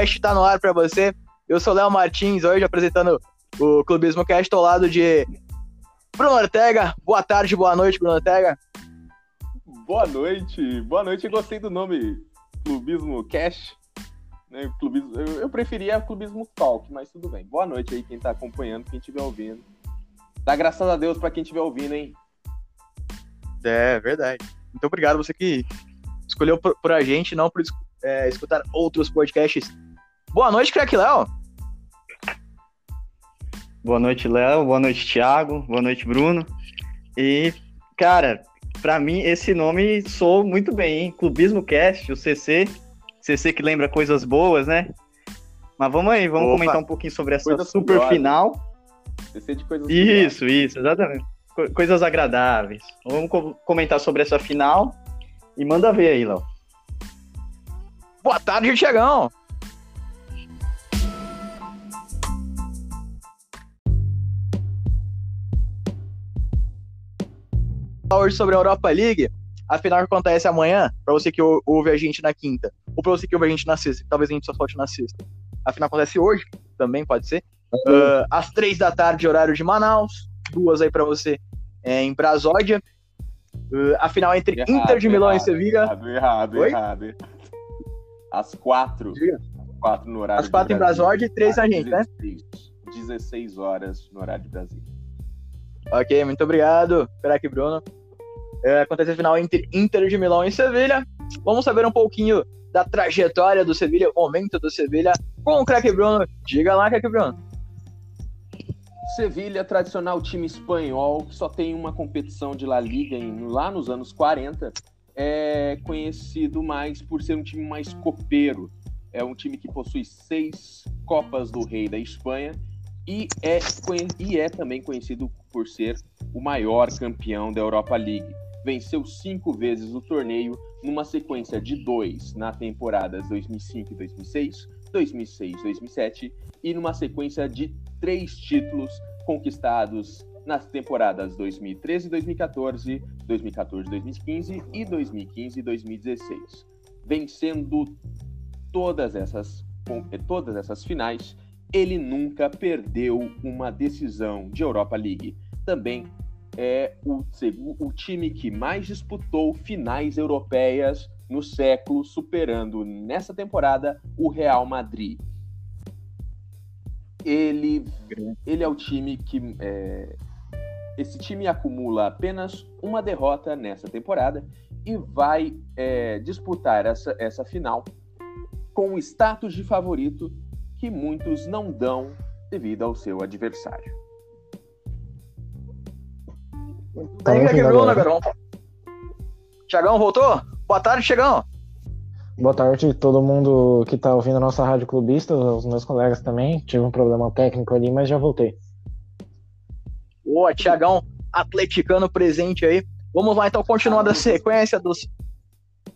Cast tá no ar para você. Eu sou Léo Martins, hoje apresentando o Clubismo Cast ao lado de Bruno Ortega. Boa tarde, boa noite, Bruno Ortega. Boa noite, boa noite. Eu gostei do nome Clubismo Cast. Né, clubismo, eu, eu preferia Clubismo Talk, mas tudo bem. Boa noite aí quem tá acompanhando, quem estiver ouvindo. Dá graças a Deus para quem estiver ouvindo, hein? É, verdade. Muito obrigado você que escolheu por, por a gente, não por é, escutar outros podcasts. Boa noite, Crack Léo. Boa noite, Léo. Boa noite, Thiago. Boa noite, Bruno. E, cara, para mim esse nome soou muito bem, hein? Clubismo Cast, o CC. CC que lembra coisas boas, né? Mas vamos aí, vamos Opa. comentar um pouquinho sobre essa coisas super final. CC de coisas Isso, isso, exatamente. Co coisas agradáveis. Vamos co comentar sobre essa final e manda ver aí, Léo. Boa tarde, Tiagão. Hoje sobre a Europa League, a final acontece amanhã, para você que ouve a gente na quinta, ou para você que ouve a gente na sexta, talvez a gente só falte na sexta. A final acontece hoje, também pode ser, uh, às três da tarde, horário de Manaus, duas aí para você é, em Brasódia. Uh, a final entre errado, Inter de Milão errado, e Sevilha. Errado, errado, Oi? errado. Às quatro. Diga. Quatro no horário Às quatro em Brasódia e três a gente, 16, né? 16 horas no horário de Brasília. Ok, muito obrigado, craque Bruno. É, acontece a final entre Inter de Milão e Sevilha. Vamos saber um pouquinho da trajetória do Sevilha, o momento do Sevilha com o craque Bruno. Diga lá, craque Bruno. Sevilha, tradicional time espanhol, que só tem uma competição de La Liga em, lá nos anos 40, é conhecido mais por ser um time mais copeiro. É um time que possui seis Copas do Rei da Espanha e é, e é também conhecido por ser o maior campeão da Europa League. Venceu cinco vezes o torneio numa sequência de dois na temporadas 2005 e 2006, 2006 2007 e numa sequência de três títulos conquistados nas temporadas 2013 e 2014, 2014 e 2015 e 2015 e 2016, vencendo todas essas, todas essas finais. Ele nunca perdeu uma decisão de Europa League. Também é o, o time que mais disputou finais europeias no século, superando nessa temporada o Real Madrid. Ele, ele é o time que é, esse time acumula apenas uma derrota nessa temporada e vai é, disputar essa, essa final com o status de favorito que muitos não dão devido ao seu adversário. Tá quebrou, né, Tiagão voltou? Boa tarde, Tiagão. Boa tarde todo mundo que está ouvindo a nossa rádio clubista, os meus colegas também. Tive um problema técnico ali, mas já voltei. Boa, Tiagão, atleticano presente aí. Vamos lá, então, continuando a sequência dos,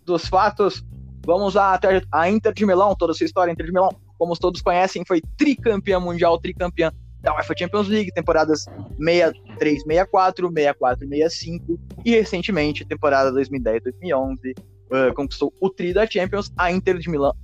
dos fatos. Vamos lá até a Inter de Milão, toda essa história. Inter de Milão, como todos conhecem, foi tricampeã mundial, tricampeã da UEFA Champions League, temporadas 63, 64, 64, 65 e recentemente, temporada 2010, 2011, uh, conquistou o tri da Champions. A Inter de Milão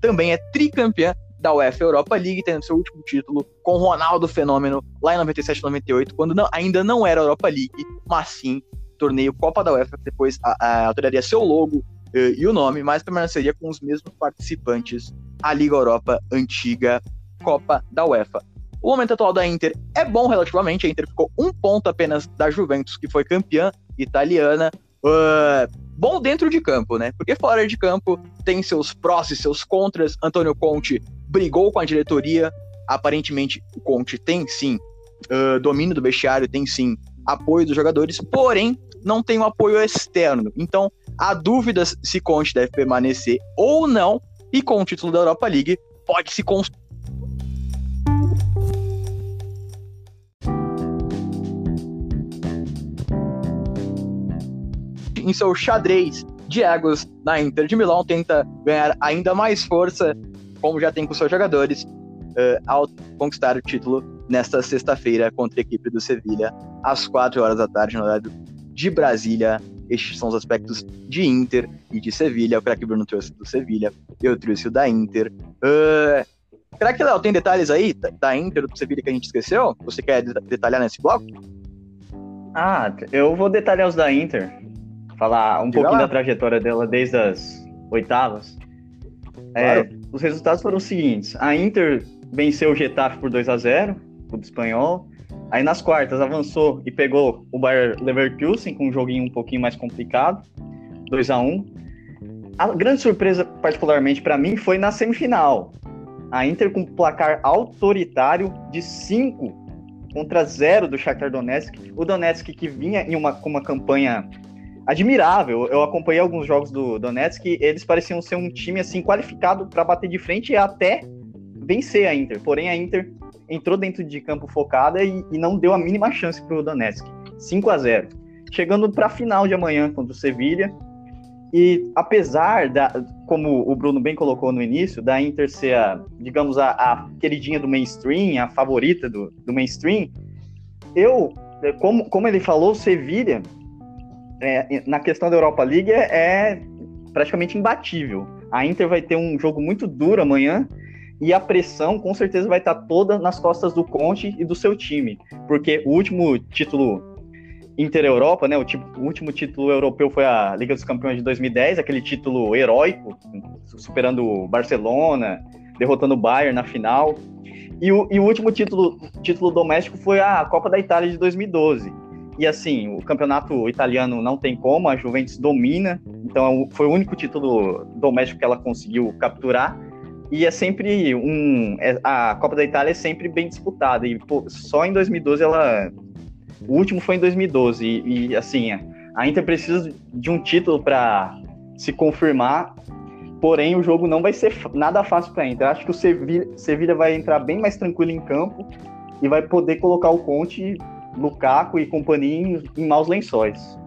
também é tricampeã da UEFA Europa League, tendo seu último título com Ronaldo Fenômeno lá em 97 98, quando não, ainda não era Europa League, mas sim torneio Copa da UEFA, depois a, a, alteraria seu logo uh, e o nome, mas permaneceria com os mesmos participantes, a Liga Europa antiga Copa da UEFA. O momento atual da Inter é bom relativamente, a Inter ficou um ponto apenas da Juventus, que foi campeã italiana. Uh, bom dentro de campo, né? Porque fora de campo tem seus prós e seus contras. Antônio Conte brigou com a diretoria. Aparentemente, o Conte tem sim uh, domínio do vestiário, tem sim apoio dos jogadores, porém não tem um apoio externo. Então, há dúvidas se Conte deve permanecer ou não, e com o título da Europa League pode se Em seu xadrez de egos na Inter de Milão, tenta ganhar ainda mais força como já tem com seus jogadores, uh, ao conquistar o título nesta sexta-feira contra a equipe do Sevilha, às 4 horas da tarde, no horário de Brasília. Estes são os aspectos de Inter e de Sevilha. O craque Bruno trouxe do Sevilha, eu trouxe o da Inter. Uh, será que, Léo, tem detalhes aí da Inter do Sevilha que a gente esqueceu? Você quer detalhar nesse bloco? Ah, eu vou detalhar os da Inter. Falar um Diga pouquinho lá. da trajetória dela desde as oitavas. É, os resultados foram os seguintes: a Inter venceu o Getafe por 2 a 0 clube espanhol. Aí nas quartas avançou e pegou o Bayer Leverkusen com um joguinho um pouquinho mais complicado, 2 a 1 A grande surpresa, particularmente para mim, foi na semifinal. A Inter com placar autoritário de 5 contra 0 do Shakhtar Donetsk. O Donetsk que vinha em uma, com uma campanha admirável. Eu acompanhei alguns jogos do Donetsk e eles pareciam ser um time assim qualificado para bater de frente e até vencer a Inter. Porém, a Inter entrou dentro de campo focada e, e não deu a mínima chance para o Donetsk. 5 a 0 Chegando para a final de amanhã contra o Sevilha. E apesar da, como o Bruno bem colocou no início, da Inter ser a, digamos, a, a queridinha do mainstream, a favorita do, do mainstream, eu, como, como ele falou, o Sevilha, é, na questão da Europa League, é, é praticamente imbatível. A Inter vai ter um jogo muito duro amanhã e a pressão com certeza vai estar toda nas costas do Conte e do seu time, porque o último título Inter-Europa, né, o, tipo, o, último título europeu foi a Liga dos Campeões de 2010, aquele título heróico, superando o Barcelona, derrotando o Bayern na final. E o, e o último título, título doméstico foi a Copa da Itália de 2012. E assim, o campeonato italiano não tem como, a Juventus domina, então foi o único título doméstico que ela conseguiu capturar. E é sempre um. A Copa da Itália é sempre bem disputada. E pô, só em 2012 ela. O último foi em 2012. E, e assim, a Inter precisa de um título para se confirmar. Porém, o jogo não vai ser nada fácil para a Inter. Acho que o Sevilha, Sevilha vai entrar bem mais tranquilo em campo e vai poder colocar o Conte, Lukaku e companhia em, em maus lençóis.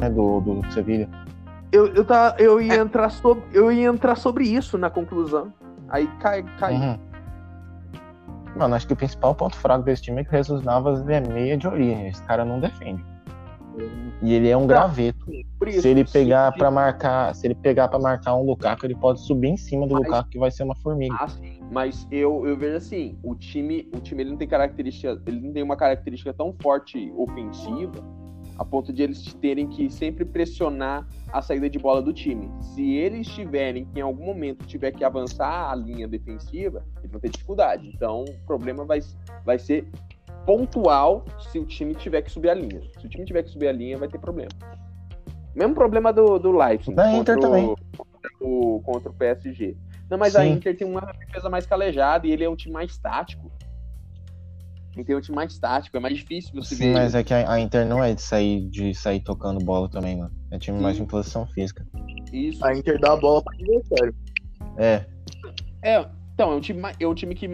né, do, do Sevilha. Eu, eu, tá, eu, ia entrar sobre, eu ia entrar sobre isso na conclusão. Aí cai. cai. Uhum. Mano, acho que o principal ponto fraco desse time é que o Jesus Navas é meia de origem. Esse cara não defende. E ele é um graveto. Se ele pegar para marcar, se ele pegar para marcar um Lukaku, ele pode subir em cima do Mas- Lukaku que vai ser uma formiga. Ah, sim. Mas eu, eu vejo assim, o time, o time ele não tem característica, ele não tem uma característica tão forte ofensiva a ponto de eles terem que sempre pressionar a saída de bola do time. Se eles tiverem que em algum momento tiver que avançar a linha defensiva, eles vão ter dificuldade. Então, o problema vai, vai ser pontual se o time tiver que subir a linha. Se o time tiver que subir a linha, vai ter problema. Mesmo problema do, do Leipzig. Da Inter contra o- também. Contra o, contra o PSG. Não, mas a Sim. Inter tem uma defesa mais calejada e ele é um time mais tático. Ele tem um time mais tático, é mais difícil você Sim, ver. mas é que a, a Inter não é de sair, de sair tocando bola também, mano. É time mais Sim. em posição física. Isso. A Inter dá a bola para adversário. É, É, então, é um time, é um time que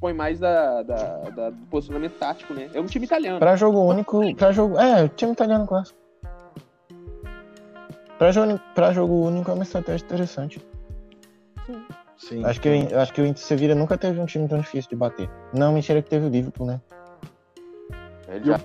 põe mais da, da- da- do posicionamento tático, né? É um time italiano. Pra jogo único, pra jogo. É, o time italiano clássico. Pra jogo, pra jogo único é uma estratégia interessante. Sim. Acho que, eu acho que o Inter Sevilha nunca teve um time tão difícil de bater. Não, mentira que teve o Liverpool, né? Ele já